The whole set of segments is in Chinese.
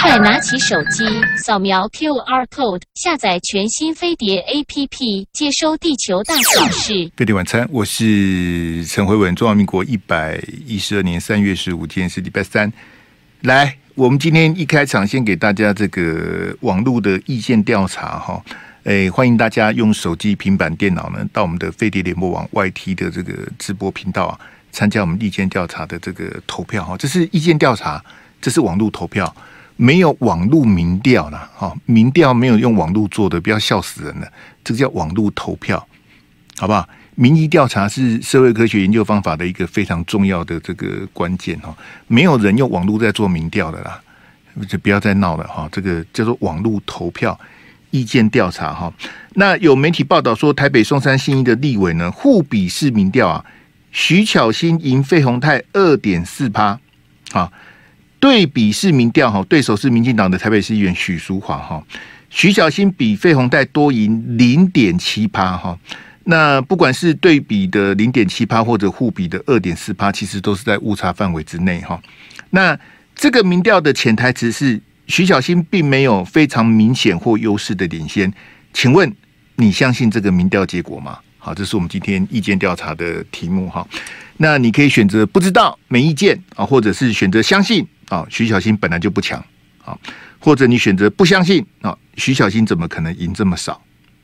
快拿起手机，扫描 QR code，下载全新飞碟 APP，接收地球大小事。飞碟晚餐，我是陈辉文。中华民国一百一十二年三月十五天是礼拜三。来，我们今天一开场，先给大家这个网络的意见调查哈。诶，欢迎大家用手机、平板电脑呢，到我们的飞碟联播网 YT 的这个直播频道啊，参加我们意见调查的这个投票哈。这是意见调查，这是网络投票。没有网络民调了，哈，民调没有用网络做的，不要笑死人了。这个叫网络投票，好不好？民意调查是社会科学研究方法的一个非常重要的这个关键哈。没有人用网络在做民调的啦，就不要再闹了哈。这个叫做网络投票意见调查哈。那有媒体报道说，台北松山信义的立委呢，互比式民调啊，徐巧芯赢费鸿泰二点四趴啊。对比是民调哈，对手是民进党的台北市议员许淑华哈，徐小新比费鸿泰多赢零点七趴哈。那不管是对比的零点七趴或者互比的二点四趴，其实都是在误差范围之内哈。那这个民调的潜台词是徐小新并没有非常明显或优势的领先，请问你相信这个民调结果吗？好，这是我们今天意见调查的题目哈。那你可以选择不知道、没意见啊，或者是选择相信。啊，徐小新本来就不强，啊，或者你选择不相信啊，徐小新怎么可能赢这么少？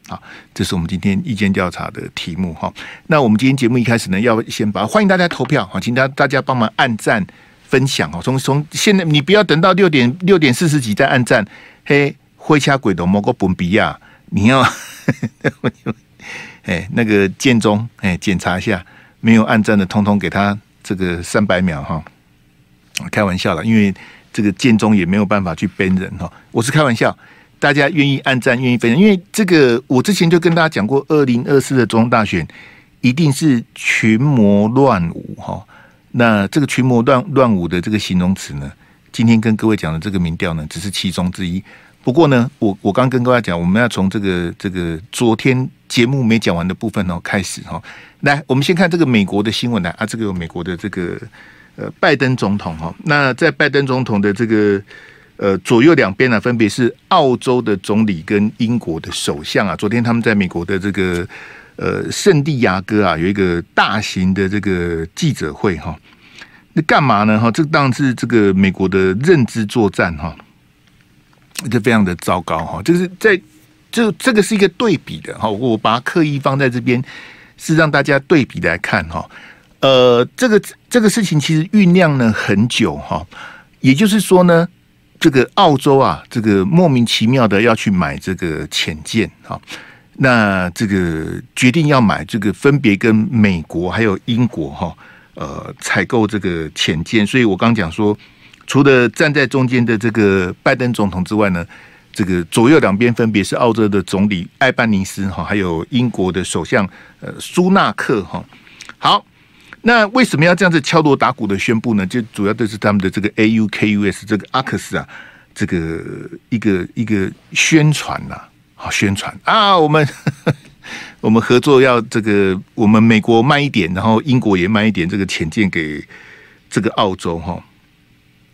啊，这是我们今天意见调查的题目哈。那我们今天节目一开始呢，要先把欢迎大家投票啊，请大大家帮忙按赞、分享哦。从从现在你不要等到六点六点四十几再按赞，嘿，灰掐鬼都莫个本比亚，你要 哎那个建中哎检查一下，没有按赞的，通通给他这个三百秒哈。开玩笑了，因为这个建中也没有办法去 ban 人哈。我是开玩笑，大家愿意按赞，愿意分享，因为这个我之前就跟大家讲过，二零二四的总统大选一定是群魔乱舞哈。那这个群魔乱乱舞的这个形容词呢，今天跟各位讲的这个民调呢，只是其中之一。不过呢，我我刚跟各位讲，我们要从这个这个昨天节目没讲完的部分哦开始哈。来，我们先看这个美国的新闻来啊，这个美国的这个。呃，拜登总统哈，那在拜登总统的这个呃左右两边呢，分别是澳洲的总理跟英国的首相啊。昨天他们在美国的这个呃圣地亚哥啊，有一个大型的这个记者会哈。那干嘛呢？哈，这当然是这个美国的认知作战哈，这非常的糟糕哈。就是在这这个是一个对比的哈，我把它刻意放在这边，是让大家对比来看哈。呃，这个这个事情其实酝酿了很久哈，也就是说呢，这个澳洲啊，这个莫名其妙的要去买这个潜舰哈，那这个决定要买这个，分别跟美国还有英国哈，呃，采购这个潜舰。所以我刚讲说，除了站在中间的这个拜登总统之外呢，这个左右两边分别是澳洲的总理艾班尼斯哈，还有英国的首相呃苏纳克哈，好。那为什么要这样子敲锣打鼓的宣布呢？就主要就是他们的这个 AUKUS 这个阿克斯啊，这个一个一个宣传呐，好宣传啊，我们呵呵 我们合作要这个，我们美国卖一点，然后英国也卖一点这个潜舰给这个澳洲哈。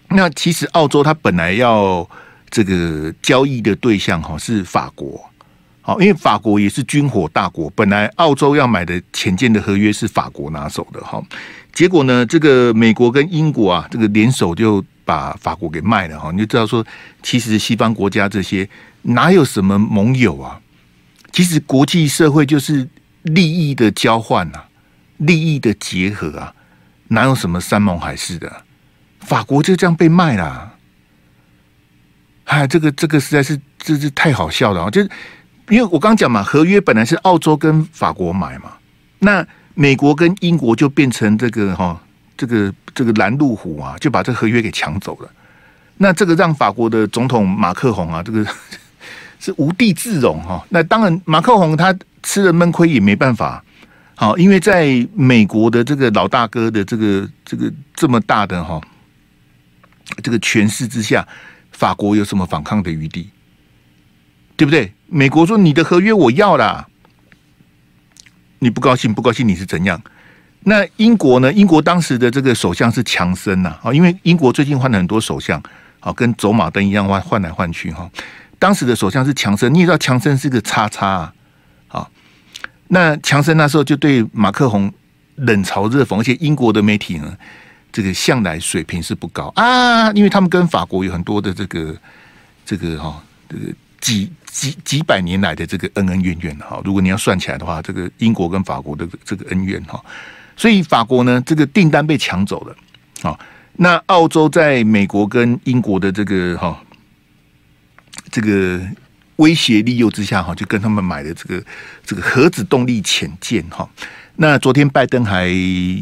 那其实澳洲它本来要这个交易的对象哈是法国。好，因为法国也是军火大国，本来澳洲要买的潜舰的合约是法国拿手的，哈，结果呢，这个美国跟英国啊，这个联手就把法国给卖了，哈，你就知道说，其实西方国家这些哪有什么盟友啊？其实国际社会就是利益的交换呐，利益的结合啊，哪有什么山盟海誓的？法国就这样被卖了，哎，这个这个实在是这是太好笑了啊，就是。因为我刚讲嘛，合约本来是澳洲跟法国买嘛，那美国跟英国就变成这个哈，这个这个拦路虎啊，就把这合约给抢走了。那这个让法国的总统马克宏啊，这个 是无地自容哈。那当然，马克宏他吃了闷亏也没办法。好，因为在美国的这个老大哥的这个这个这么大的哈，这个权势之下，法国有什么反抗的余地？对不对？美国说你的合约我要啦，你不高兴不高兴你是怎样？那英国呢？英国当时的这个首相是强森呐啊，因为英国最近换了很多首相，啊，跟走马灯一样换换来换去哈。当时的首相是强森，你也知道强森是个叉叉啊。那强森那时候就对马克宏冷嘲热讽，而且英国的媒体呢，这个向来水平是不高啊，因为他们跟法国有很多的这个这个哈，这个几几几百年来的这个恩恩怨怨哈。如果你要算起来的话，这个英国跟法国的这个恩怨哈，所以法国呢，这个订单被抢走了。好，那澳洲在美国跟英国的这个哈。这个威胁利诱之下，哈，就跟他们买的这个这个核子动力潜舰，哈。那昨天拜登还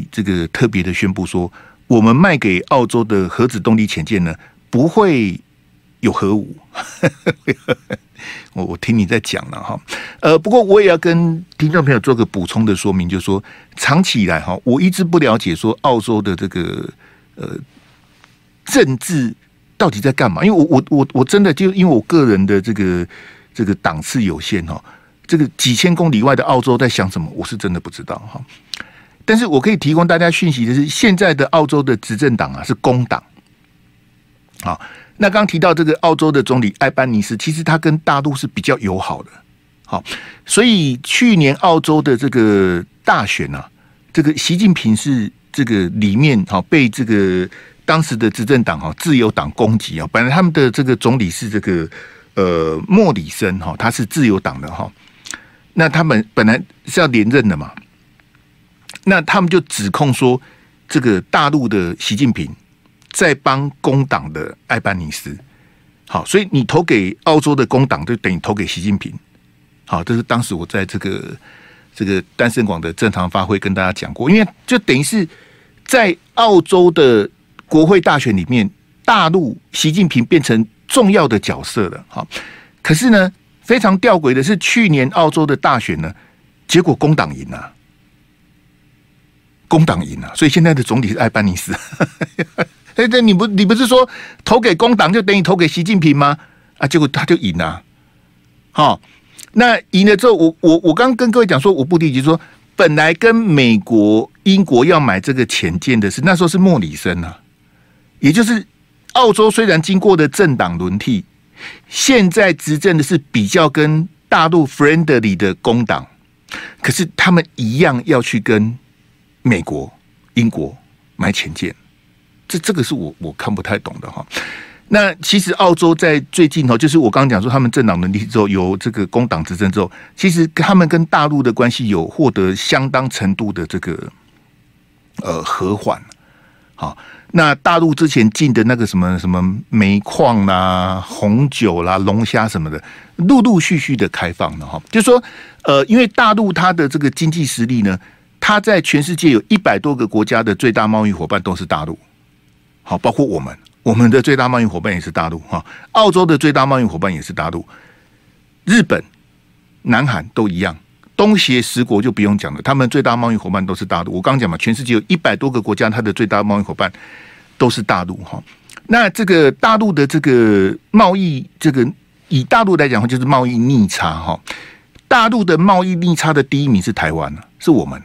这个特别的宣布说，我们卖给澳洲的核子动力潜舰呢，不会有核武。我我听你在讲了哈，呃，不过我也要跟听众朋友做个补充的说明，就是说，长期以来哈，我一直不了解说澳洲的这个呃政治。到底在干嘛？因为我我我我真的就因为我个人的这个这个档次有限哈，这个几千公里外的澳洲在想什么，我是真的不知道哈。但是我可以提供大家讯息的是，现在的澳洲的执政党啊是工党。好，那刚提到这个澳洲的总理艾班尼斯，其实他跟大陆是比较友好的。好，所以去年澳洲的这个大选啊，这个习近平是这个里面哈被这个。当时的执政党哈，自由党攻击啊，本来他们的这个总理是这个呃莫里森哈，他是自由党的哈，那他们本来是要连任的嘛，那他们就指控说，这个大陆的习近平在帮工党的艾班尼斯，好，所以你投给澳洲的工党，就等于投给习近平，好，这是当时我在这个这个单身广的正常发挥跟大家讲过，因为就等于是在澳洲的。国会大选里面，大陆习近平变成重要的角色了。哈，可是呢，非常吊诡的是，去年澳洲的大选呢，结果工党赢了，工党赢了，所以现在的总理是艾班尼斯。哎，这你不，你不是说投给工党就等于投给习近平吗？啊，结果他就赢了。好，那赢了之后，我我我刚跟各位讲说，我不理解说，本来跟美国、英国要买这个潜舰的是那时候是莫里森啊。也就是，澳洲虽然经过的政党轮替，现在执政的是比较跟大陆 friendly 的工党，可是他们一样要去跟美国、英国买潜舰，这这个是我我看不太懂的哈。那其实澳洲在最近哦，就是我刚刚讲说他们政党轮替之后，由这个工党执政之后，其实他们跟大陆的关系有获得相当程度的这个呃和缓，好。那大陆之前进的那个什么什么煤矿啦、红酒啦、龙虾什么的，陆陆续续的开放了哈。就是说，呃，因为大陆它的这个经济实力呢，它在全世界有一百多个国家的最大贸易伙伴都是大陆，好，包括我们，我们的最大贸易伙伴也是大陆哈。澳洲的最大贸易伙伴也是大陆，日本、南韩都一样。东协十国就不用讲了，他们最大贸易伙伴都是大陆。我刚刚讲嘛，全世界有一百多个国家，它的最大贸易伙伴都是大陆哈。那这个大陆的这个贸易，这个以大陆来讲的话，就是贸易逆差哈。大陆的贸易逆差的第一名是台湾，是我们。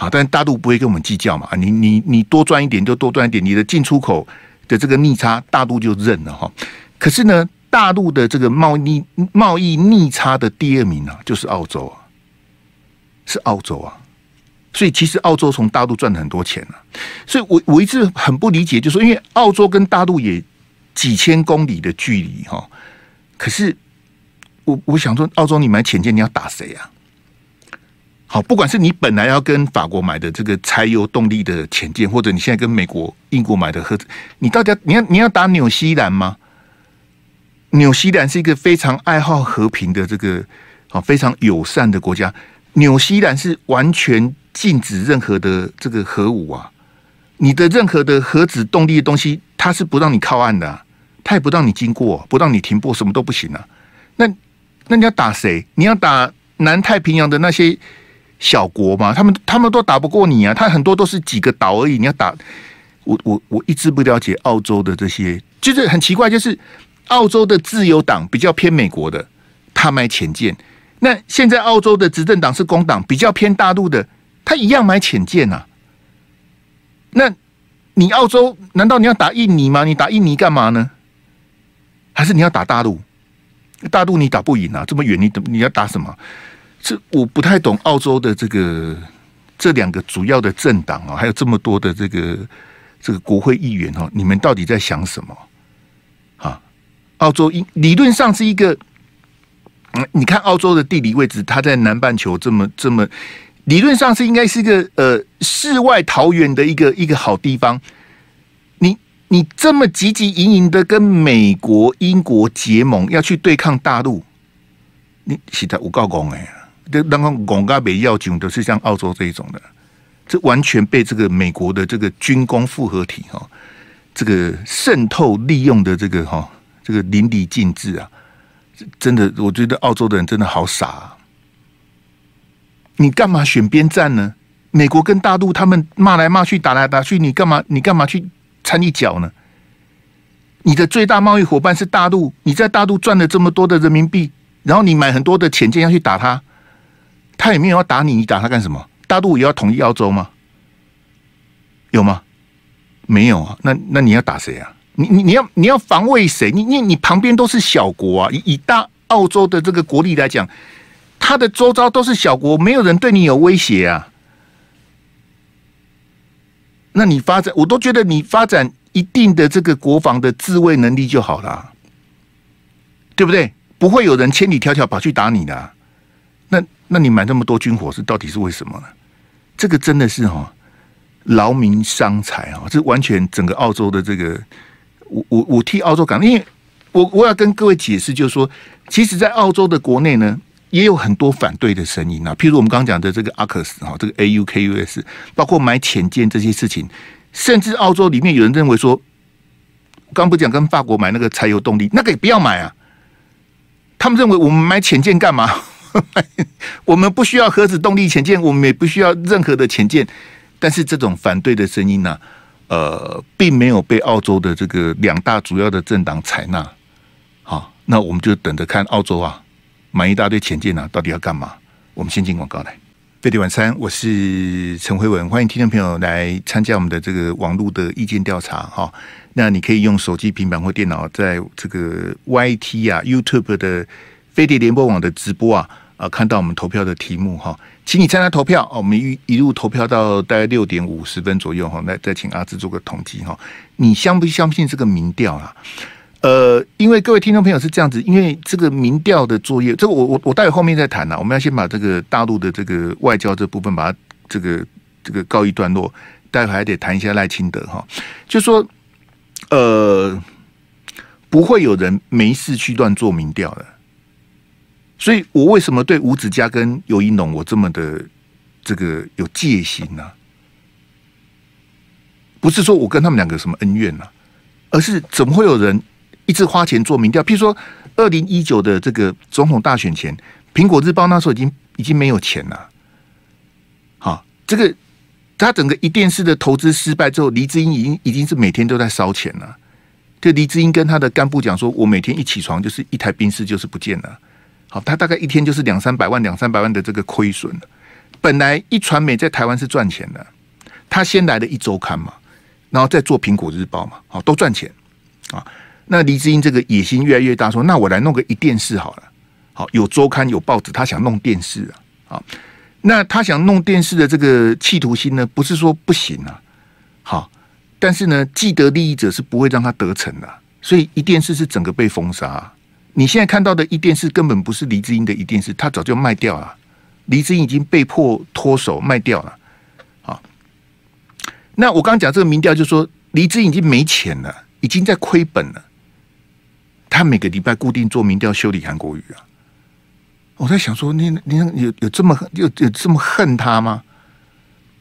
好，但大陆不会跟我们计较嘛，你你你多赚一点就多赚一点，你的进出口的这个逆差，大陆就认了哈。可是呢？大陆的这个贸易贸易逆差的第二名啊，就是澳洲啊，是澳洲啊，所以其实澳洲从大陆赚了很多钱啊，所以我我一直很不理解，就是说因为澳洲跟大陆也几千公里的距离哈，可是我我想说，澳洲你买潜舰你要打谁啊？好，不管是你本来要跟法国买的这个柴油动力的潜舰，或者你现在跟美国、英国买的核子，你到底要你要你要打纽西兰吗？纽西兰是一个非常爱好和平的这个啊非常友善的国家。纽西兰是完全禁止任何的这个核武啊，你的任何的核子动力的东西，它是不让你靠岸的，它也不让你经过，不让你停泊，什么都不行啊。那那你要打谁？你要打南太平洋的那些小国嘛？他们他们都打不过你啊，他很多都是几个岛而已。你要打我我我一直不了解澳洲的这些，就是很奇怪，就是。澳洲的自由党比较偏美国的，他买浅舰。那现在澳洲的执政党是工党，比较偏大陆的，他一样买浅舰啊。那你澳洲难道你要打印尼吗？你打印尼干嘛呢？还是你要打大陆？大陆你打不赢啊，这么远，你你要打什么？这我不太懂澳洲的这个这两个主要的政党啊，还有这么多的这个这个国会议员哦，你们到底在想什么？啊，澳洲理理论上是一个，嗯，你看澳洲的地理位置，它在南半球这么这么，理论上是应该是一个呃世外桃源的一个一个好地方。你你这么汲汲营营的跟美国、英国结盟，要去对抗大陆，你实在无够讲哎！这然后国家没要紧，都是像澳洲这一种的，这完全被这个美国的这个军工复合体哈，这个渗透利用的这个哈，这个淋漓尽致啊！真的，我觉得澳洲的人真的好傻啊！你干嘛选边站呢？美国跟大陆他们骂来骂去，打来打去，你干嘛？你干嘛去？掺一脚呢？你的最大贸易伙伴是大陆，你在大陆赚了这么多的人民币，然后你买很多的潜舰要去打他，他也没有要打你，你打他干什么？大陆也要统一澳洲吗？有吗？没有啊。那那你要打谁啊？你你你要你要防卫谁？你你你旁边都是小国啊。以以大澳洲的这个国力来讲，他的周遭都是小国，没有人对你有威胁啊。那你发展，我都觉得你发展一定的这个国防的自卫能力就好了，对不对？不会有人千里迢迢跑去打你的。那你买那么多军火是到底是为什么呢？这个真的是哈劳民伤财啊！这完全整个澳洲的这个，我我我替澳洲感，因为我我要跟各位解释，就是说，其实，在澳洲的国内呢。也有很多反对的声音啊，譬如我们刚刚讲的这个阿克斯哈，这个 AUKUS，包括买潜舰这些事情，甚至澳洲里面有人认为说，刚不讲跟法国买那个柴油动力，那个也不要买啊。他们认为我们买潜舰干嘛？我们不需要核子动力潜舰，我们也不需要任何的潜舰。但是这种反对的声音呢、呃，并没有被澳洲的这个两大主要的政党采纳。好，那我们就等着看澳洲啊。买一大堆潜舰呢，到底要干嘛？我们先进广告来。飞碟晚餐，我是陈辉文，欢迎听众朋友来参加我们的这个网络的意见调查哈。那你可以用手机、平板或电脑，在这个 YT 啊、YouTube 的飞碟联播网的直播啊啊，看到我们投票的题目哈，请你参加投票。我们一一路投票到大概六点五十分左右哈，来再请阿志做个统计哈。你相不相信这个民调啊？呃，因为各位听众朋友是这样子，因为这个民调的作业，这个我我我待会后面再谈呐。我们要先把这个大陆的这个外交这部分，把它这个这个告一段落。待会还得谈一下赖清德哈，就说呃，不会有人没事去乱做民调的。所以我为什么对吴子嘉跟尤一农我这么的这个有戒心呢？不是说我跟他们两个什么恩怨呐，而是怎么会有人？一直花钱做民调，譬如说二零一九的这个总统大选前，苹果日报那时候已经已经没有钱了。好，这个他整个一电视的投资失败之后，黎智英已经已经是每天都在烧钱了。就黎智英跟他的干部讲说，我每天一起床就是一台冰室就是不见了。好，他大概一天就是两三百万两三百万的这个亏损。本来一传媒在台湾是赚钱的，他先来了一周刊嘛，然后再做苹果日报嘛，好，都赚钱啊。那黎智英这个野心越来越大，说：“那我来弄个一电视好了。”好，有周刊有报纸，他想弄电视啊。好，那他想弄电视的这个企图心呢，不是说不行啊。好，但是呢，既得利益者是不会让他得逞的，所以一电视是整个被封杀。你现在看到的一电视根本不是黎智英的一电视，他早就卖掉了。黎智英已经被迫脱手卖掉了。好，那我刚刚讲这个民调，就是说黎智英已经没钱了，已经在亏本了。他每个礼拜固定做民调修理韩国瑜啊！我在想说，你你有有这么有有这么恨他吗？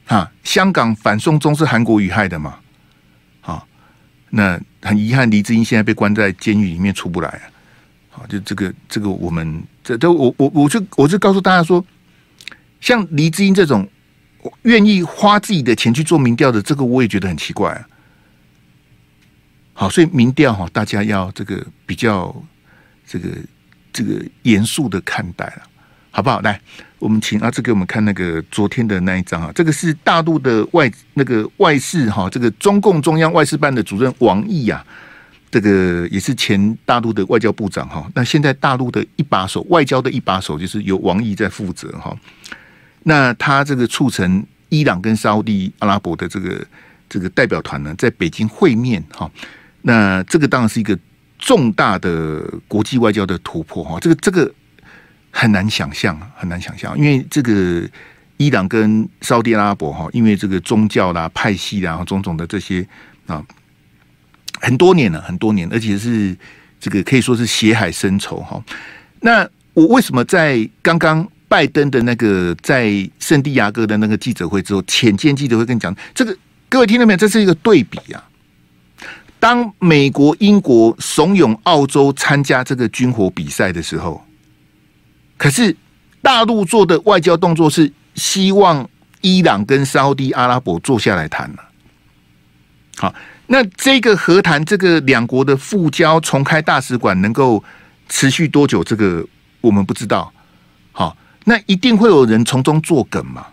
啊，香港反送中是韩国瑜害的吗？啊，那很遗憾，黎智英现在被关在监狱里面出不来啊！就这个这个，我们这都我我我就我就告诉大家说，像黎智英这种愿意花自己的钱去做民调的，这个我也觉得很奇怪啊。好，所以民调哈，大家要这个比较这个这个严肃的看待了。好不好？来，我们请阿志给我们看那个昨天的那一张啊，这个是大陆的外那个外事哈，这个中共中央外事办的主任王毅呀，这个也是前大陆的外交部长哈。那现在大陆的一把手，外交的一把手，就是由王毅在负责哈。那他这个促成伊朗跟沙乌地阿拉伯的这个这个代表团呢，在北京会面哈。那这个当然是一个重大的国际外交的突破哈。这个这个。很难想象，很难想象，因为这个伊朗跟沙乌地阿拉伯哈，因为这个宗教啦、派系啦、种种的这些啊，很多年了，很多年，而且是这个可以说是血海深仇哈。那我为什么在刚刚拜登的那个在圣地亚哥的那个记者会之后，浅见记者会跟你讲这个？各位听到没有？这是一个对比啊。当美国、英国怂恿澳洲参加这个军火比赛的时候。可是，大陆做的外交动作是希望伊朗跟沙乌地阿拉伯坐下来谈了。好，那这个和谈，这个两国的复交、重开大使馆能够持续多久？这个我们不知道。好，那一定会有人从中作梗嘛？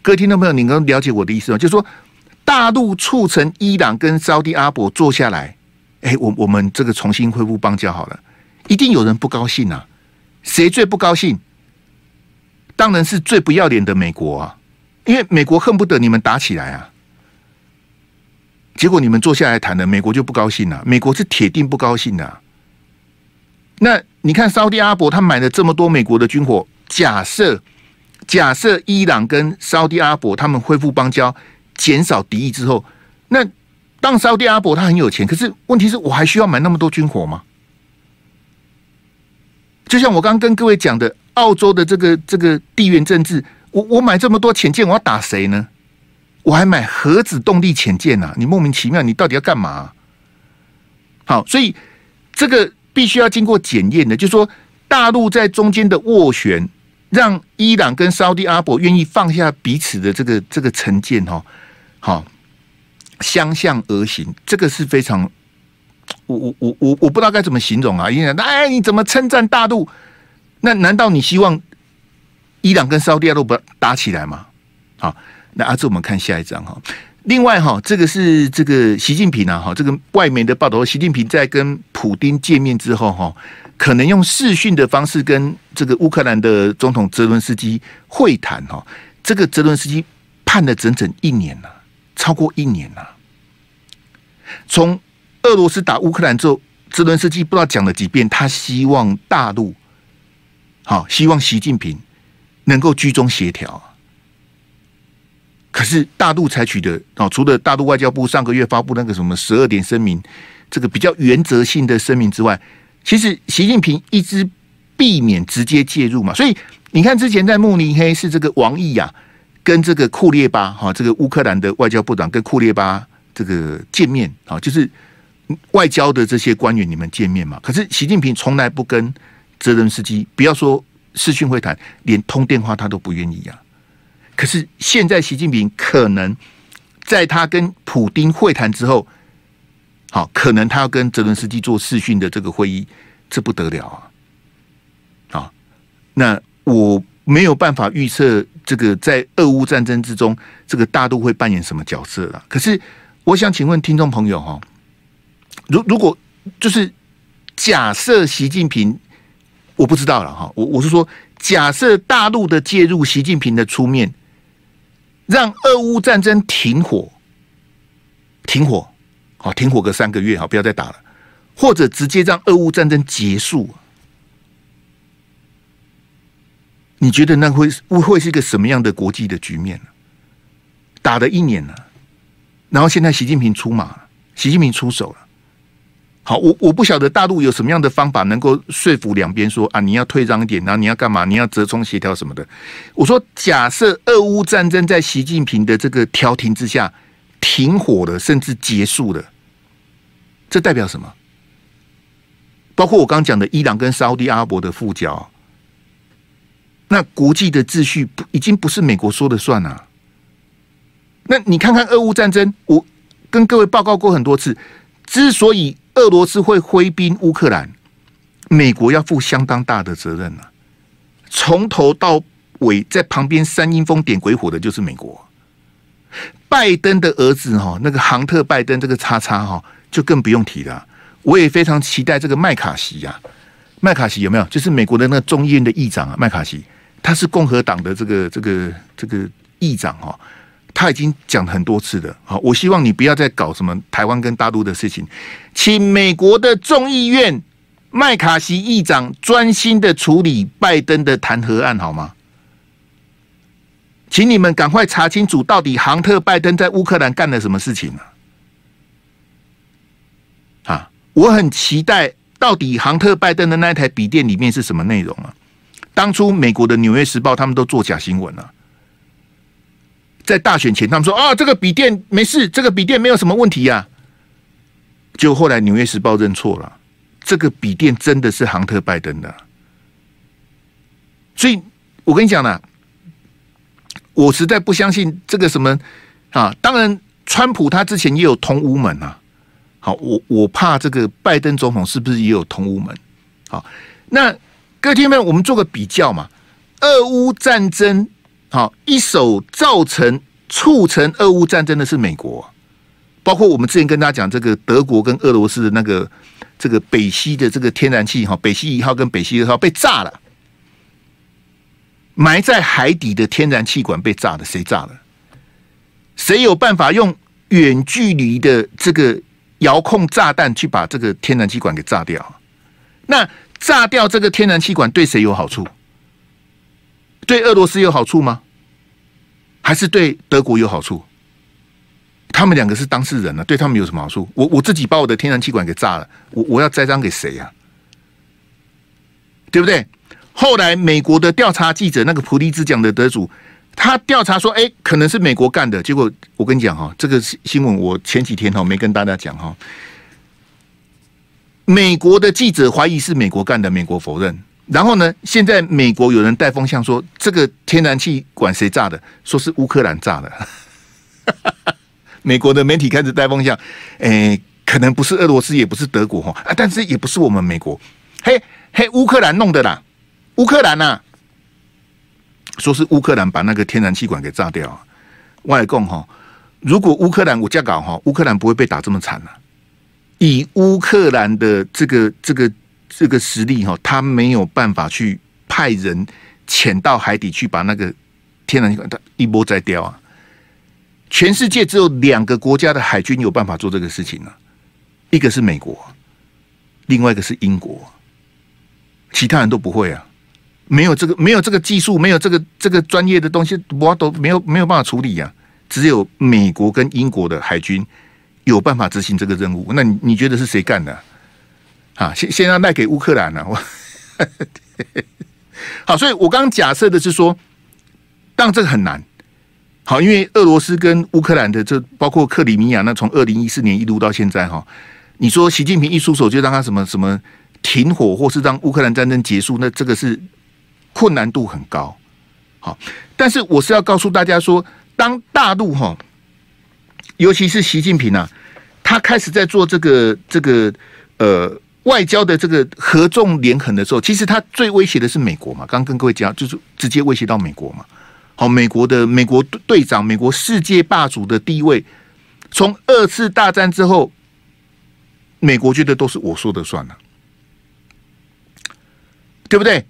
各位听众朋友，你能了解我的意思吗？就是说，大陆促成伊朗跟沙乌地阿伯坐下来，哎，我我们这个重新恢复邦交好了，一定有人不高兴啊。谁最不高兴？当然是最不要脸的美国啊！因为美国恨不得你们打起来啊！结果你们坐下来谈了，美国就不高兴了。美国是铁定不高兴的。那你看，沙特阿拉伯他买了这么多美国的军火，假设假设伊朗跟沙特阿拉伯他们恢复邦交，减少敌意之后，那当沙特阿拉伯他很有钱，可是问题是我还需要买那么多军火吗？就像我刚刚跟各位讲的，澳洲的这个这个地缘政治，我我买这么多潜舰，我要打谁呢？我还买核子动力潜舰呢？你莫名其妙，你到底要干嘛？好，所以这个必须要经过检验的，就是说大陆在中间的斡旋，让伊朗跟沙乌地阿伯愿意放下彼此的这个这个成见，哈，好，相向而行，这个是非常。我我我我我不知道该怎么形容啊！因为哎，你怎么称赞大陆？那难道你希望伊朗跟沙乌地阿拉伯打起来吗？好，那阿志，我们看下一张哈。另外哈，这个是这个习近平啊哈，这个外媒的报道，习近平在跟普丁见面之后哈，可能用视讯的方式跟这个乌克兰的总统泽伦斯基会谈哈。这个泽伦斯基判了整整一年了，超过一年了，从。俄罗斯打乌克兰之后，泽伦斯基不知道讲了几遍，他希望大陆好，希望习近平能够居中协调。可是大陆采取的哦，除了大陆外交部上个月发布那个什么十二点声明，这个比较原则性的声明之外，其实习近平一直避免直接介入嘛。所以你看，之前在慕尼黑是这个王毅啊，跟这个库列巴哈，这个乌克兰的外交部长跟库列巴这个见面啊，就是。外交的这些官员，你们见面嘛？可是习近平从来不跟泽伦斯基，不要说视讯会谈，连通电话他都不愿意呀。可是现在习近平可能在他跟普丁会谈之后，好，可能他要跟泽伦斯基做视讯的这个会议，这不得了啊！好，那我没有办法预测这个在俄乌战争之中，这个大陆会扮演什么角色了。可是我想请问听众朋友哈。如如果就是假设习近平，我不知道了哈，我我是说，假设大陆的介入，习近平的出面，让俄乌战争停火，停火，好停火个三个月，好不要再打了，或者直接让俄乌战争结束，你觉得那会会会是一个什么样的国际的局面呢？打了一年了，然后现在习近平出马，习近平出手了。好，我我不晓得大陆有什么样的方法能够说服两边说啊，你要退让一点，然后你要干嘛？你要折中协调什么的。我说，假设俄乌战争在习近平的这个调停之下停火了，甚至结束了，这代表什么？包括我刚讲的伊朗跟沙乌地阿拉伯的复交，那国际的秩序已经不是美国说了算啊。那你看看俄乌战争，我跟各位报告过很多次，之所以俄罗斯会挥兵乌克兰，美国要负相当大的责任啊。从头到尾在旁边煽阴风点鬼火的就是美国。拜登的儿子哈，那个杭特拜登这个叉叉哈，就更不用提了。我也非常期待这个麦卡锡呀，麦卡锡有没有？就是美国的那个众议院的议长啊，麦卡锡，他是共和党的这个这个这个议长哈，他已经讲很多次了。好，我希望你不要再搞什么台湾跟大陆的事情，请美国的众议院麦卡锡议长专心的处理拜登的弹劾案好吗？请你们赶快查清楚，到底杭特拜登在乌克兰干了什么事情啊？啊，我很期待，到底杭特拜登的那台笔电里面是什么内容啊？当初美国的《纽约时报》他们都做假新闻了，在大选前他们说啊，这个笔电没事，这个笔电没有什么问题呀。就后来《纽约时报》认错了，这个笔电真的是杭特拜登的。所以我跟你讲呢。我实在不相信这个什么啊！当然，川普他之前也有通乌门啊。好，我我怕这个拜登总统是不是也有通乌门？好，那各位听众们，我们做个比较嘛。俄乌战争，好，一手造成促成俄乌战争的是美国，包括我们之前跟大家讲这个德国跟俄罗斯的那个这个北溪的这个天然气哈，北溪一号跟北溪二号被炸了。埋在海底的天然气管被炸了，谁炸了？谁有办法用远距离的这个遥控炸弹去把这个天然气管给炸掉？那炸掉这个天然气管对谁有好处？对俄罗斯有好处吗？还是对德国有好处？他们两个是当事人呢，对他们有什么好处？我我自己把我的天然气管给炸了，我我要栽赃给谁呀？对不对？后来，美国的调查记者那个普利兹奖的得主，他调查说：“哎，可能是美国干的。”结果我跟你讲哈，这个新闻我前几天哈没跟大家讲哈。美国的记者怀疑是美国干的，美国否认。然后呢，现在美国有人带风向说，这个天然气管谁炸的？说是乌克兰炸的。美国的媒体开始带风向，哎，可能不是俄罗斯，也不是德国哈，啊，但是也不是我们美国，嘿嘿，乌克兰弄的啦。乌克兰呐、说是乌克兰把那个天然气管给炸掉。外供哈，如果乌克兰我这样搞哈，乌克兰不会被打这么惨了。以乌克兰的这个这个这个实力哈，他没有办法去派人潜到海底去把那个天然气管一波再掉啊。全世界只有两个国家的海军有办法做这个事情呢，一个是美国，另外一个是英国，其他人都不会啊。没有这个，没有这个技术，没有这个这个专业的东西，我都没有没有办法处理呀、啊。只有美国跟英国的海军有办法执行这个任务。那你你觉得是谁干的？啊先先要卖给乌克兰了、啊。好，所以我刚假设的是说，当这个很难。好，因为俄罗斯跟乌克兰的这包括克里米亚，那从二零一四年一路到现在哈，你说习近平一出手就让他什么什么停火，或是让乌克兰战争结束，那这个是。困难度很高，好，但是我是要告诉大家说，当大陆哈，尤其是习近平啊，他开始在做这个这个呃外交的这个合纵连横的时候，其实他最威胁的是美国嘛。刚跟各位讲，就是直接威胁到美国嘛。好，美国的美国队长，美国世界霸主的地位，从二次大战之后，美国觉得都是我说的算了，对不对？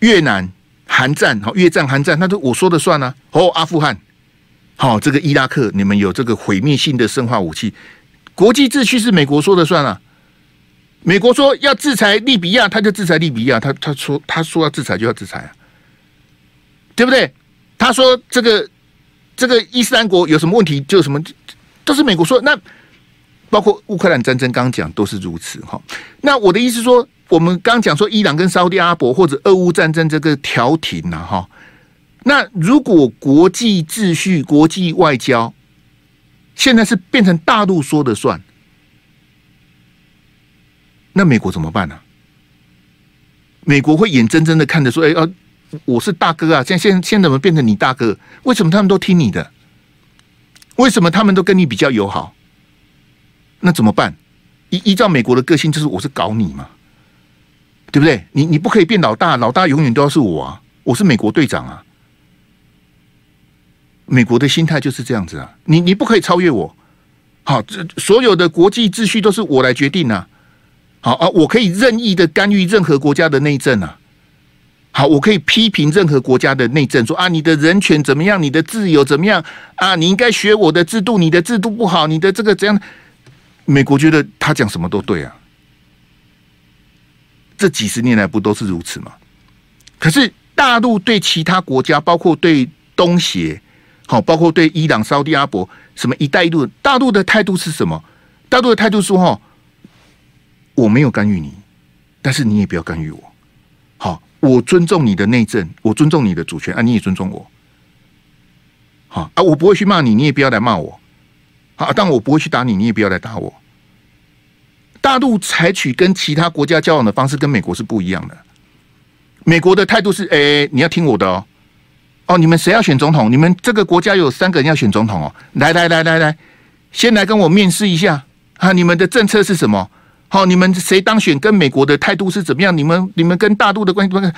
越南、韩战，好，越战、韩战，那都我说的算了。哦，阿富汗，好，这个伊拉克，你们有这个毁灭性的生化武器，国际秩序是美国说的算了。美国说要制裁利比亚，他就制裁利比亚，他他说他说要制裁就要制裁啊，对不对？他说这个这个伊斯兰国有什么问题，就什么都是美国说。那包括乌克兰战争，刚刚讲都是如此哈。那我的意思说。我们刚讲说伊朗跟沙乌地阿伯或者俄乌战争这个调停呐，哈，那如果国际秩序、国际外交现在是变成大陆说的算，那美国怎么办呢？美国会眼睁睁的看着说：“哎，呃，我是大哥啊，现现现在怎么变成你大哥？为什么他们都听你的？为什么他们都跟你比较友好？那怎么办？依依照美国的个性，就是我是搞你嘛。”对不对？你你不可以变老大，老大永远都要是我啊！我是美国队长啊。美国的心态就是这样子啊，你你不可以超越我。好，这所有的国际秩序都是我来决定啊。好啊，我可以任意的干预任何国家的内政啊。好，我可以批评任何国家的内政，说啊，你的人权怎么样，你的自由怎么样啊？你应该学我的制度，你的制度不好，你的这个怎样？美国觉得他讲什么都对啊。这几十年来不都是如此吗？可是大陆对其他国家，包括对东协，好，包括对伊朗、沙特阿伯，什么“一带一路”，大陆的态度是什么？大陆的态度说：“哈，我没有干预你，但是你也不要干预我。好，我尊重你的内政，我尊重你的主权啊，你也尊重我。好啊，我不会去骂你，你也不要来骂我。好，但我不会去打你，你也不要来打我。大陆采取跟其他国家交往的方式，跟美国是不一样的。美国的态度是：哎，你要听我的哦。”哦，你们谁要选总统？你们这个国家有三个人要选总统哦。来来来来来，先来跟我面试一下啊！你们的政策是什么？好，你们谁当选跟美国的态度是怎么样？你们你们跟大陆的关系怎么？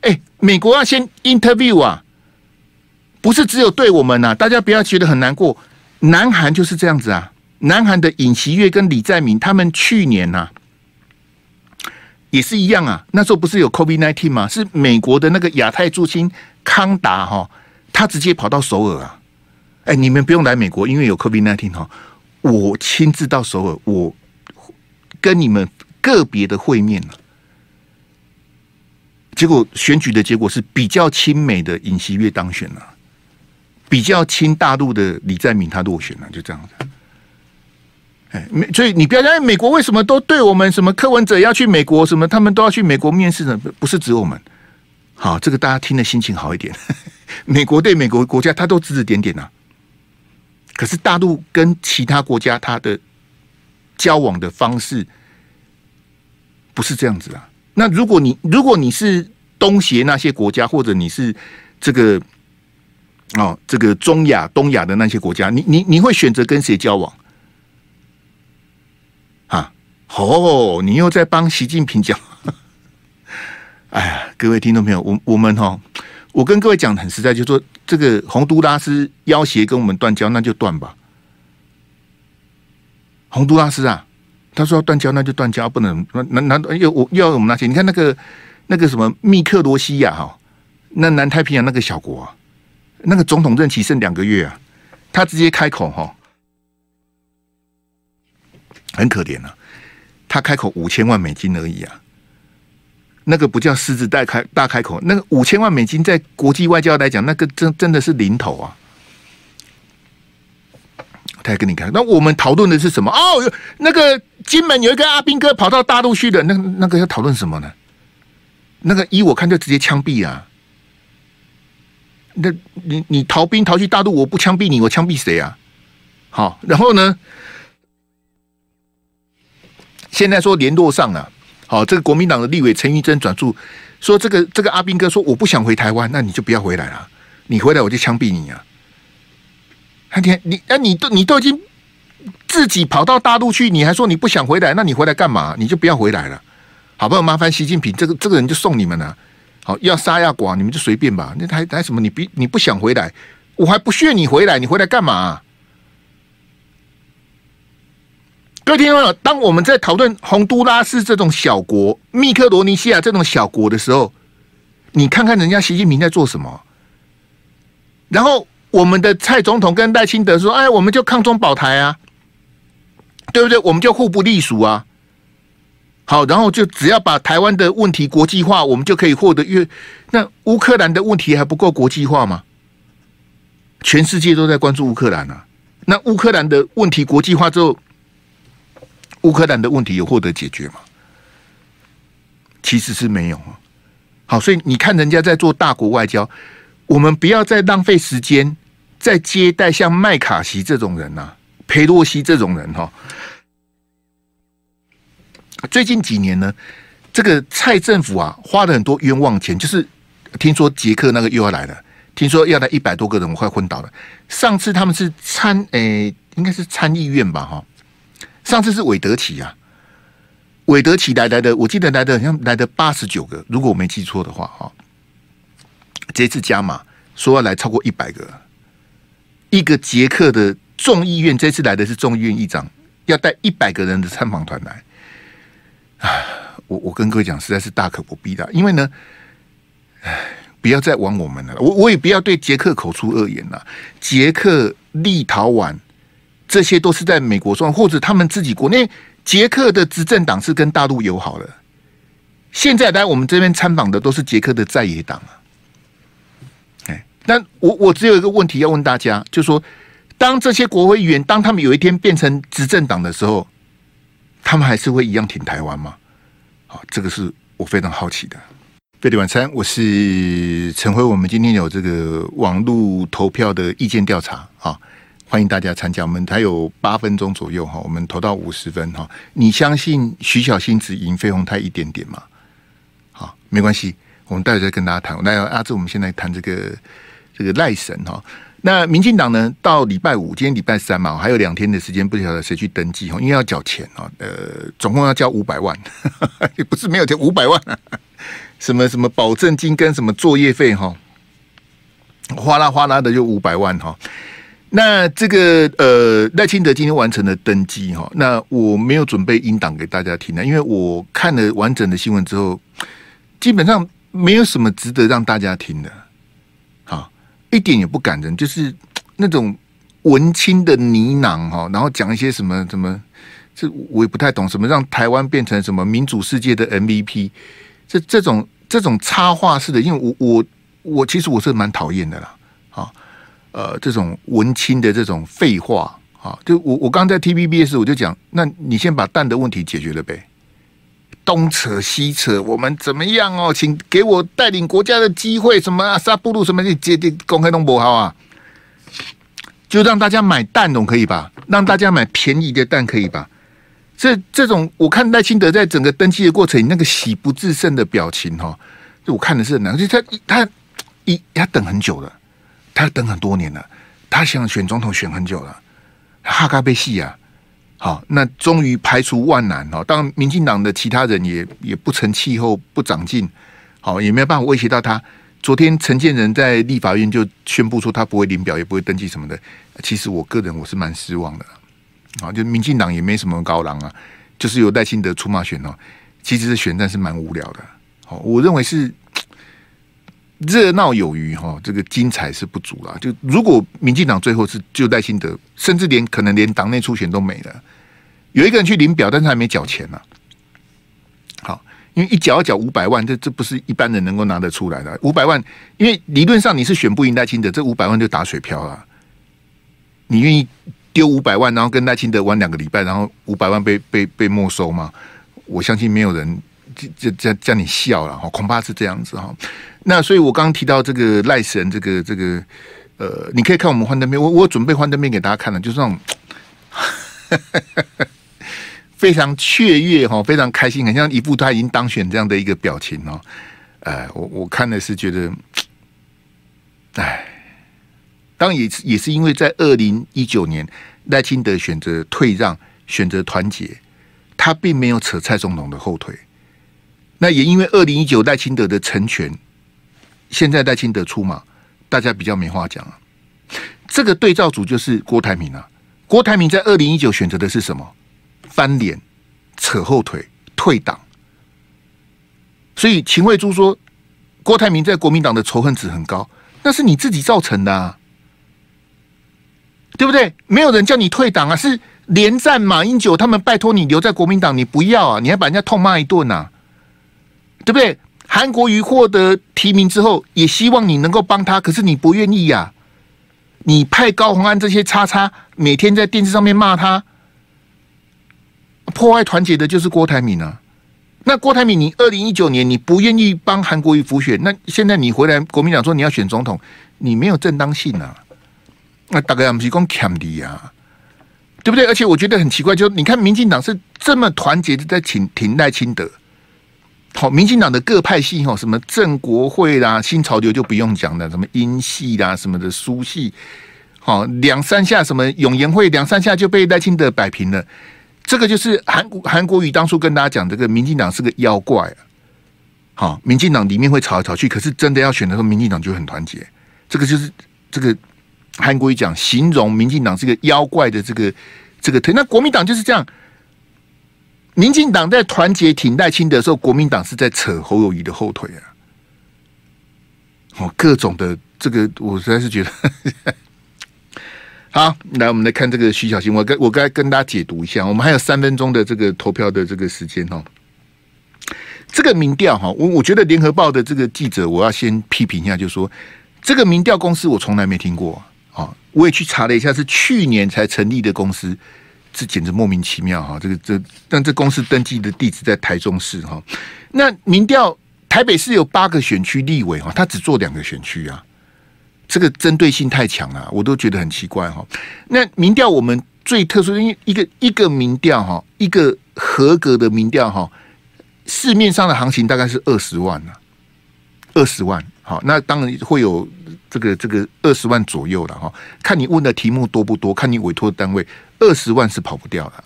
哎，美国要先 interview 啊，不是只有对我们呐，大家不要觉得很难过。南韩就是这样子啊，南韩的尹锡悦跟李在明他们去年呐。也是一样啊，那时候不是有 COVID-19 吗？是美国的那个亚太驻青康达哈，他直接跑到首尔啊。哎，你们不用来美国，因为有 COVID-19 哈，我亲自到首尔，我跟你们个别的会面了。结果选举的结果是比较亲美的尹锡悦当选了，比较亲大陆的李在明他落选了，就这样子。哎，所以你不要讲，美国为什么都对我们什么柯文哲要去美国，什么他们都要去美国面试的，不是指我们。好，这个大家听的心情好一点。美国对美国国家，他都指指点点呐、啊。可是大陆跟其他国家，他的交往的方式不是这样子啊。那如果你如果你是东协那些国家，或者你是这个哦，这个中亚、东亚的那些国家，你你你会选择跟谁交往？啊哦，你又在帮习近平讲？哎呀，各位听众朋友，我我们哈，我跟各位讲的很实在，就说这个洪都拉斯要挟跟我们断交，那就断吧。洪都拉斯啊，他说要断交，那就断交，不能难难道又我又要我们那些？你看那个那个什么密克罗西亚哈，那南太平洋那个小国，那个总统任期剩两个月啊，他直接开口哈，很可怜啊。他开口五千万美金而已啊，那个不叫狮子大开大开口，那个五千万美金在国际外交来讲，那个真真的是零头啊。他还跟你看，那我们讨论的是什么？哦，那个金门有一个阿兵哥跑到大陆去的，那那个要讨论什么呢？那个依我看就直接枪毙啊！那你你逃兵逃去大陆，我不枪毙你，我枪毙谁啊？好，然后呢？现在说联络上了，好，这个国民党的立委陈玉珍转述说，这个这个阿兵哥说我不想回台湾，那你就不要回来了，你回来我就枪毙你啊！你你哎，你都你都已经自己跑到大陆去，你还说你不想回来，那你回来干嘛？你就不要回来了，好不好？麻烦习近平，这个这个人就送你们了，好，要杀要剐，你们就随便吧。那还还什么？你不你不想回来，我还不屑你回来，你回来干嘛？各位听众朋友，当我们在讨论洪都拉斯这种小国、密克罗尼西亚这种小国的时候，你看看人家习近平在做什么。然后我们的蔡总统跟赖清德说：“哎，我们就抗中保台啊，对不对？我们就互不隶属啊。”好，然后就只要把台湾的问题国际化，我们就可以获得越。那乌克兰的问题还不够国际化吗？全世界都在关注乌克兰啊。那乌克兰的问题国际化之后，乌克兰的问题有获得解决吗？其实是没有啊。好，所以你看人家在做大国外交，我们不要再浪费时间在接待像麦卡锡这种人呐、啊，裴洛西这种人哈。最近几年呢，这个蔡政府啊花了很多冤枉钱，就是听说捷克那个又要来了，听说要来一百多个人，我快昏倒了。上次他们是参诶、应该是参议院吧哈。上次是韦德奇啊，韦德奇来来的，我记得来的好像来的八十九个，如果我没记错的话哈。这次加码说要来超过一百个，一个捷克的众议院这次来的是众议院议长，要带一百个人的参访团来。啊，我我跟各位讲，实在是大可不必的，因为呢，唉，不要再玩我们了，我我也不要对捷克口出恶言了。捷克、立陶宛这些都是在美国说，或者他们自己国内，捷克的执政党是跟大陆友好的。现在来我们这边参访的都是捷克的在野党啊。但我我只有一个问题要问大家，就是说，当这些国会议员，当他们有一天变成执政党的时候，他们还是会一样挺台湾吗？好，这个是我非常好奇的。贝蒂晚餐，我是陈辉。我们今天有这个网络投票的意见调查啊，欢迎大家参加。我们还有八分钟左右哈，我们投到五十分哈。你相信徐小新只赢费鸿泰一点点吗？好，没关系，我们待会再跟大家谈。那阿志，我们现在谈这个这个赖神哈。那民进党呢？到礼拜五，今天礼拜三嘛，还有两天的时间，不晓得谁去登记哈，因为要缴钱啊。呃，总共要交五百万，也不是没有交，五百万，什么什么保证金跟什么作业费哈，哗啦哗啦的就五百万哈。那这个呃赖清德今天完成了登记哈，那我没有准备音档给大家听的，因为我看了完整的新闻之后，基本上没有什么值得让大家听的。一点也不感人，就是 那种文青的呢喃哈，然后讲一些什么什么，这我也不太懂，什么让台湾变成什么民主世界的 MVP，这这种这种插画式的，因为我我我其实我是蛮讨厌的啦，啊呃这种文青的这种废话啊，就我我刚在 TVBS 我就讲，那你先把蛋的问题解决了呗。东扯西扯，我们怎么样哦？请给我带领国家的机会，什么阿萨布鲁什么的，这这公开弄不好啊！就让大家买蛋总可以吧？让大家买便宜的蛋可以吧？这这种，我看赖清德在整个登记的过程，那个喜不自胜的表情哈，就我看的是很难。就他他一他等很久了，他等很多年了，他想选总统选很久了，哈嘎贝西啊！好，那终于排除万难哦。当，民进党的其他人也也不成气候，不长进，好，也没有办法威胁到他。昨天陈建仁在立法院就宣布说，他不会领表，也不会登记什么的。其实我个人我是蛮失望的，啊，就民进党也没什么高廊啊，就是有赖清德出马选哦。其实选战是蛮无聊的，好，我认为是热闹有余哈，这个精彩是不足了。就如果民进党最后是就赖清德，甚至连可能连党内初选都没了。有一个人去领表，但是还没缴钱呢、好，因为一缴要缴五百万，这这不是一般人能够拿得出来的。五百万，因为理论上你是选不赢赖清德，这五百万就打水漂了。你愿意丢五百万，然后跟赖清德玩两个礼拜，然后五百万被被被没收吗？我相信没有人这这这叫你笑了哈，恐怕是这样子哈。那所以我刚刚提到这个赖神，这个这个呃，你可以看我们幻灯片，我我准备幻灯片给大家看了，就是那种。非常雀跃哈，非常开心，很像一副他已经当选这样的一个表情哦。呃，我我看的是觉得，哎，当然也是也是因为在二零一九年赖清德选择退让，选择团结，他并没有扯蔡总统的后腿。那也因为二零一九赖清德的成全，现在赖清德出马，大家比较没话讲啊。这个对照组就是郭台铭啊。郭台铭在二零一九选择的是什么？翻脸、扯后腿、退党，所以秦慧珠说，郭台铭在国民党的仇恨值很高，那是你自己造成的，啊，对不对？没有人叫你退党啊，是连战、马英九他们拜托你留在国民党，你不要啊，你还把人家痛骂一顿啊，对不对？韩国瑜获得提名之后，也希望你能够帮他，可是你不愿意呀，啊，你派高虹安这些叉叉每天在电视上面骂他。破坏团结的就是郭台铭啊！那郭台铭，你二零一九年你不愿意帮韩国瑜辅选，那现在你回来国民党说你要选总统，你没有正当性啊！那大概不是讲强敌啊，对不对？而且我觉得很奇怪，就你看民进党是这么团结的在挺挺赖清德，好，民进党的各派系哈，什么正国会啦、新潮流就不用讲了，什么英系啦、什么的苏系，好，两三下什么永延会两三下就被赖清德摆平了。这个就是韩国韩国瑜当初跟大家讲，这个民进党是个妖怪啊，好，民进党里面会吵来吵去，可是真的要选的时候，民进党就很团结。这个就是这个韩国瑜讲，形容民进党是个妖怪的这个这个腿。那国民党就是这样，民进党在团结挺赖清德的时候，国民党是在扯侯友谊的后腿啊。哦，各种的这个，我实在是觉得好。来，我们来看这个徐小新，我跟我该跟大家解读一下。我们还有三分钟的这个投票的这个时间哦。这个民调哈，我我觉得联合报的这个记者，我要先批评一下，就是说这个民调公司我从来没听过啊。我也去查了一下，是去年才成立的公司，这简直莫名其妙哈。这个这，但这公司登记的地址在台中市哈。那民调台北市有八个选区立委哈，他只做两个选区啊，这个针对性太强了，我都觉得很奇怪哈。那民调我们最特殊，因为一个一个民调哈，一个合格的民调哈。市面上的行情大概是二十万呢，二十万。好，那当然会有这个这个二十万左右了哈。看你问的题目多不多，看你委托单位，二十万是跑不掉的。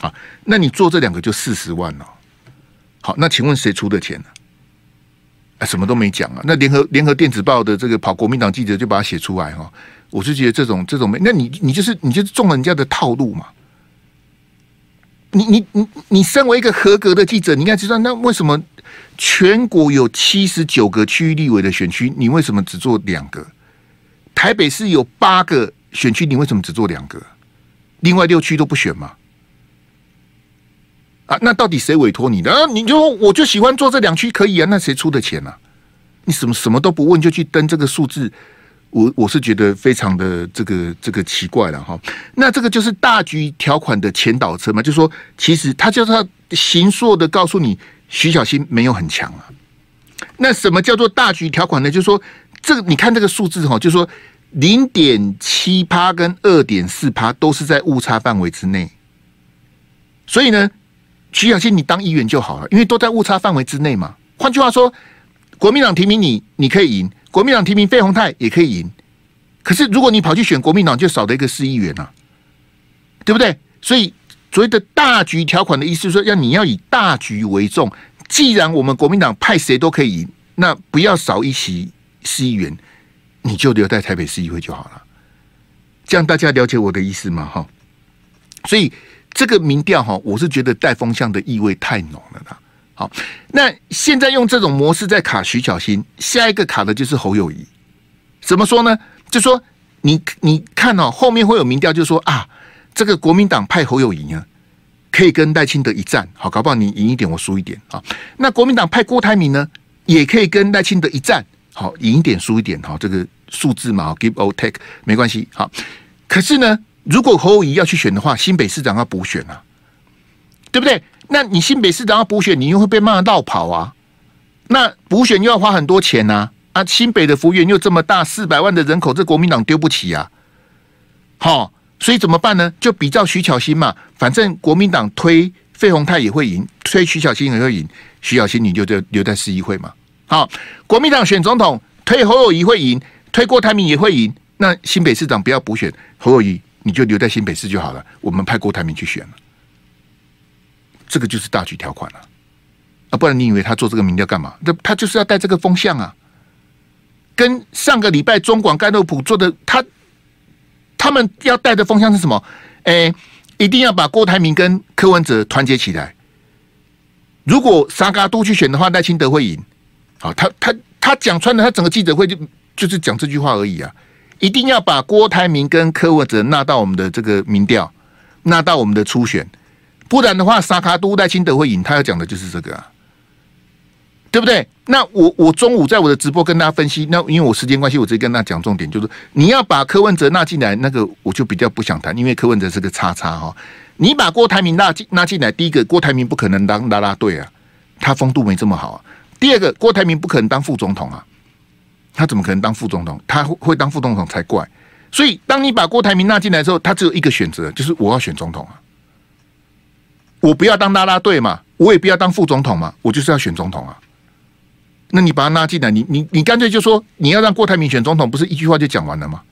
好，那你做这两个就四十万了。好，那请问谁出的钱呢？什么都没讲啊。那联合联合电子报的这个跑国民党记者就把它写出来哈。我是觉得这种这种没，那你你就是你就是中了人家的套路嘛。你你你你身为一个合格的记者，你应该知道，那为什么全国有七十九个区域立委的选区，你为什么只做两个？台北市有八个选区，你为什么只做两个？另外六区都不选吗？那到底谁委托你的？你就我就喜欢做这两区可以啊，那谁出的钱啊？你什么什么都不问就去登这个数字？我我是觉得非常的这个这个奇怪了哈，那这个就是大局条款的前导车嘛，就说其实他就是他形塑的告诉你，徐小新没有很强啊。那什么叫做大局条款呢？就是说这个你看这个数字哈，就是说零点七趴跟二点四趴都是在误差范围之内，所以呢，徐小新你当议员就好了，因为都在误差范围之内嘛。换句话说，国民党提名你，你可以赢。国民党提名费鸿泰也可以赢，可是如果你跑去选国民党，就少了一个市议员呐，对不对？所以所谓的大局条款的意思是说，要你要以大局为重。既然我们国民党派谁都可以赢，那不要少一席市议员，你就留在台北市议会就好了。这样大家了解我的意思吗？哈，所以这个民调哈，我是觉得带风向的意味太浓了啦。好，那现在用这种模式在卡徐小新，下一个卡的就是侯友谊。怎么说呢？就说你你看哦，后面会有民调，就说啊，这个国民党派侯友谊啊，可以跟赖清德一战。好，搞不好你赢一点，我输一点啊。那国民党派郭台铭呢，也可以跟赖清德一战。好，赢一点输一点。好，这个数字嘛，give or take 没关系。好，可是呢，如果侯友谊要去选的话，新北市长要补选啊，对不对？那你新北市长要补选，你又会被骂到跑啊！那补选又要花很多钱呐！啊，新北的幅员又这么大，四百万的人口，这国民党丢不起啊！好，所以怎么办呢？就比照徐巧芯嘛，反正国民党推费鸿泰也会赢，推徐巧芯也会赢，徐巧芯你就在留在市议会嘛。好，国民党选总统推侯友谊会赢，推郭台铭也会赢，那新北市长不要补选侯友谊，你就留在新北市就好了，我们派郭台铭去选了。这个就是大局条款了啊，不然你以为他做这个民调干嘛？这他就是要带这个风向啊，跟上个礼拜中广盖洛普做的，他他们要带的风向是什么？哎，一定要把郭台铭跟柯文哲团结起来。如果三脚督去选的话，赖清德会赢。好，他他他讲穿了，他整个记者会就就是讲这句话而已啊！一定要把郭台铭跟柯文哲纳到我们的这个民调，纳到我们的初选。不然的话，沙卡都赖清德会赢，他要讲的就是这个啊，对不对？那我我中午在我的直播跟大家分析，那因为我时间关系，我直接跟大家讲重点，就是你要把柯文哲纳进来，那个我就比较不想谈，因为柯文哲是个叉叉哈。你把郭台铭纳进纳进来，第一个郭台铭不可能当拉拉队啊，他风度没这么好啊。第二个郭台铭不可能当副总统啊，他怎么可能当副总统？他会当副总统才怪。所以当你把郭台铭纳进来之后，他只有一个选择，就是我要选总统啊。我不要当拉拉队嘛，我也不要当副总统嘛，我就是要选总统啊。那你把他拉进来，你你你干脆就说你要让郭台铭选总统，不是一句话就讲完了吗？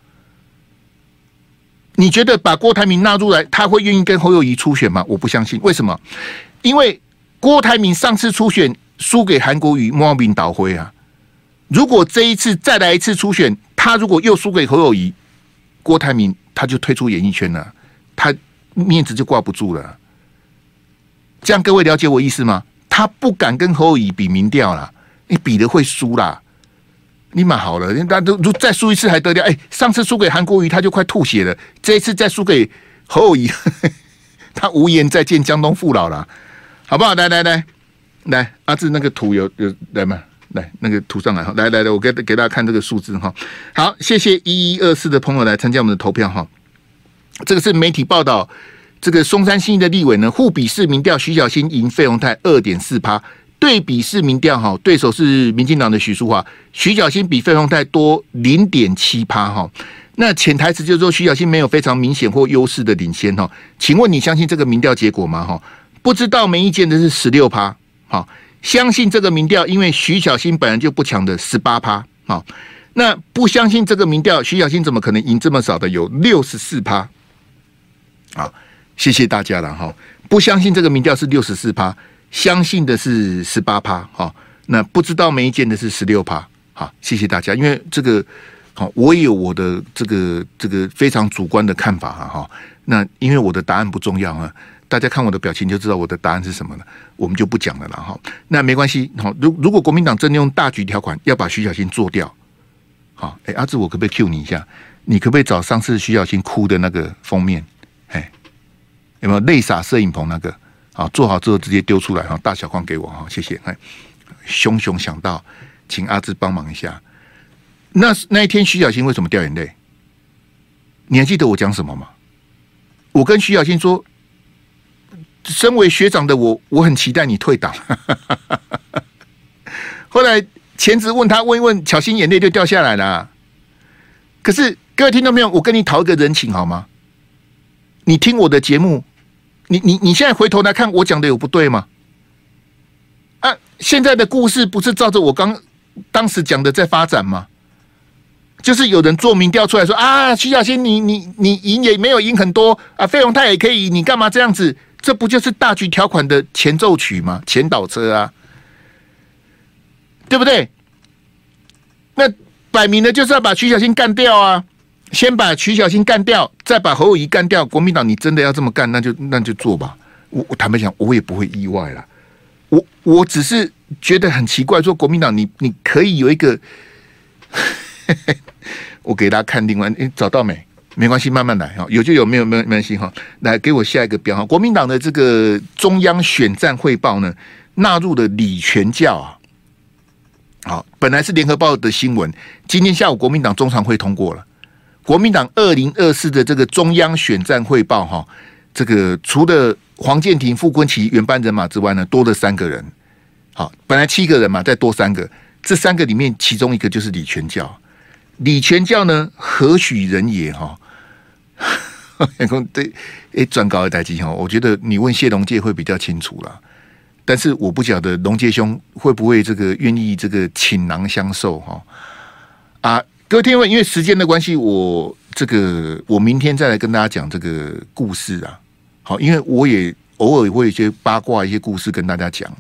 你觉得把郭台铭纳入来，他会愿意跟侯友谊初选吗？我不相信。为什么？因为郭台铭上次初选输给韩国瑜，莫名倒灰啊！如果这一次再来一次初选，他如果又输给侯友谊、郭台铭，他就退出演艺圈了，他面子就挂不住了。这样各位了解我意思吗？他不敢跟侯友谊比民调了，你比的会输啦。你蛮好了，那都如再输一次还得了？哎，上次输给韩国瑜，他就快吐血了。这一次再输给侯友谊，他无颜再见江东父老了，好不好？来来来来，阿志那个图有有来吗？来那个图上来哈，来来来，我给给大家看这个数字哈。好，谢谢一一二四的朋友来参加我们的投票哈。这个是媒体报道，这个松山新义的立委呢，互比市民调，徐小新赢费鸿泰二点四趴。对比市民调哈，对手是民进党的许淑华，徐小新比费鸿泰多零点七趴哈。那潜台词就是说，徐小新没有非常明显或优势的领先哈。请问你相信这个民调结果吗？哈，不知道没意见的是十六趴，好，相信这个民调，因为徐小新本来就不强的十八趴，啊，那不相信这个民调，徐小新怎么可能赢这么少的？有六十四趴，啊，谢谢大家了哈。不相信这个民调是六十四趴。相信的是十八趴，哈，那不知道没意见的是十六趴，好，谢谢大家，因为这个，好，我有我的这个这个非常主观的看法哈，哈，那因为我的答案不重要啊，大家看我的表情就知道我的答案是什么了，我们就不讲了了哈，那没关系，好，如如果国民党真的用大局条款要把徐小新做掉，好，哎，阿志，我可不可以 cue 你一下？你可不可以找上次徐小新哭的那个封面？哎，有没有泪洒摄影棚那个？好，做好之后直接丢出来哈，大小框给我哈，谢谢。哎，熊熊想到，请阿志帮忙一下。那那一天徐小新为什么掉眼泪？你还记得我讲什么吗？我跟徐小新说，身为学长的我，我很期待你退党。后来前职问他问一问，巧心眼泪就掉下来了。可是各位听众朋友，我跟你讨一个人情好吗？你听我的节目。你你你现在回头来看，我讲的有不对吗？啊，现在的故事不是照着我刚当时讲的在发展吗？就是有人做民调出来说啊，徐小新你你你赢也没有赢很多啊，费鸿泰也可以，你干嘛这样子？这不就是大局条款的前奏曲吗？前导车啊，对不对？那摆明了就是要把徐小新干掉啊！先把徐小新干掉，再把侯友谊干掉。国民党，你真的要这么干，那就那就做吧。我我坦白讲，我也不会意外啦。我我只是觉得很奇怪，说国民党，你你可以有一个，我给大家看另外，你找到没？没关系，慢慢来哈。有就有，没有没有没关系哈。来给我下一个标哈。国民党的这个中央选战汇报呢，纳入了李全教啊。好，本来是联合报的新闻，今天下午国民党中常会通过了。国民党二零二四的这个中央选战汇报，哈，这个除了黄健庭、傅昆萁原班人马之外呢，多了三个人。好，本来七个人嘛，再多三个，这三个里面其中一个就是李全教。李全教呢，何许人也？哈，员工对，哎，转告的代机哈，我觉得你问谢龙介会比较清楚啦。但是我不晓得龙介兄会不会这个愿意这个倾囊相授哈啊。各位听众，因为时间的关系，我这个我明天再来跟大家讲这个故事啊。好，因为我也偶尔会有一些八卦、一些故事跟大家讲。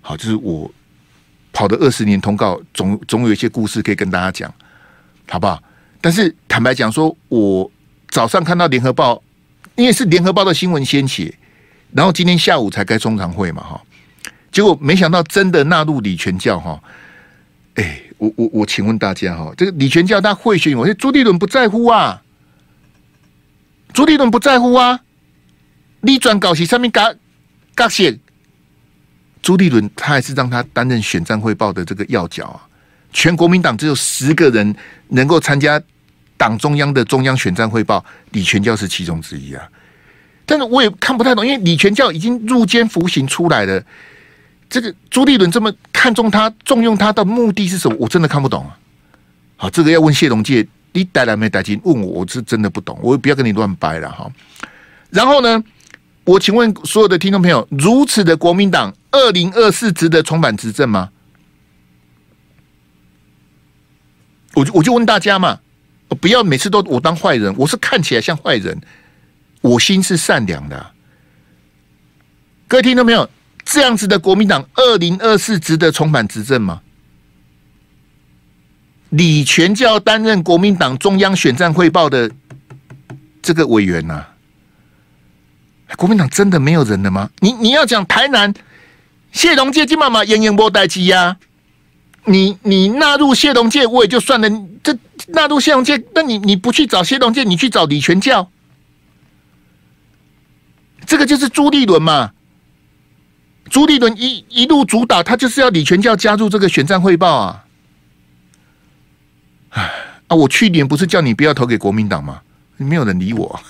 好，就是我跑的二十年通告，总总有一些故事可以跟大家讲，好不好？但是坦白讲，说我早上看到联合报，因为是联合报的新闻先写，然后今天下午才开中常会嘛，哈。结果没想到真的纳入李全教哈，哎。我我我，请问大家哈，这个李全教他会选，我说朱立伦不在乎啊，朱立伦不在乎啊，你转稿是上面嘎嘎写，朱立伦他还是让他担任选战汇报的这个要角啊，全国民党只有十个人能够参加党中央的中央选战汇报，李全教是其中之一啊，但是我也看不太懂，因为李全教已经入监服刑出来了。这个朱立伦这么看重他、重用他的目的是什么？我真的看不懂啊！好，这个要问谢龙介，你带来没带进？问我，我是真的不懂，我不要跟你乱掰了哈。然后呢，我请问所有的听众朋友，如此的国民党，二零二四值得重返执政吗？我就我就问大家嘛，不要每次都我当坏人，我是看起来像坏人，我心是善良的。各位听到没有。这样子的国民党，二零二四值得重返执政吗？李全教担任国民党中央选战汇报的这个委员呐、国民党真的没有人了吗？你你要讲台南谢龙介金妈妈演演波代机呀，你你纳入谢龙介我也就算了，这纳入谢龙介，那你你不去找谢龙介，你去找李全教，这个就是朱立伦嘛。朱立伦一一路主导，他就是要李全教加入这个选战汇报啊！哎啊，我去年不是叫你不要投给国民党吗？没有人理我。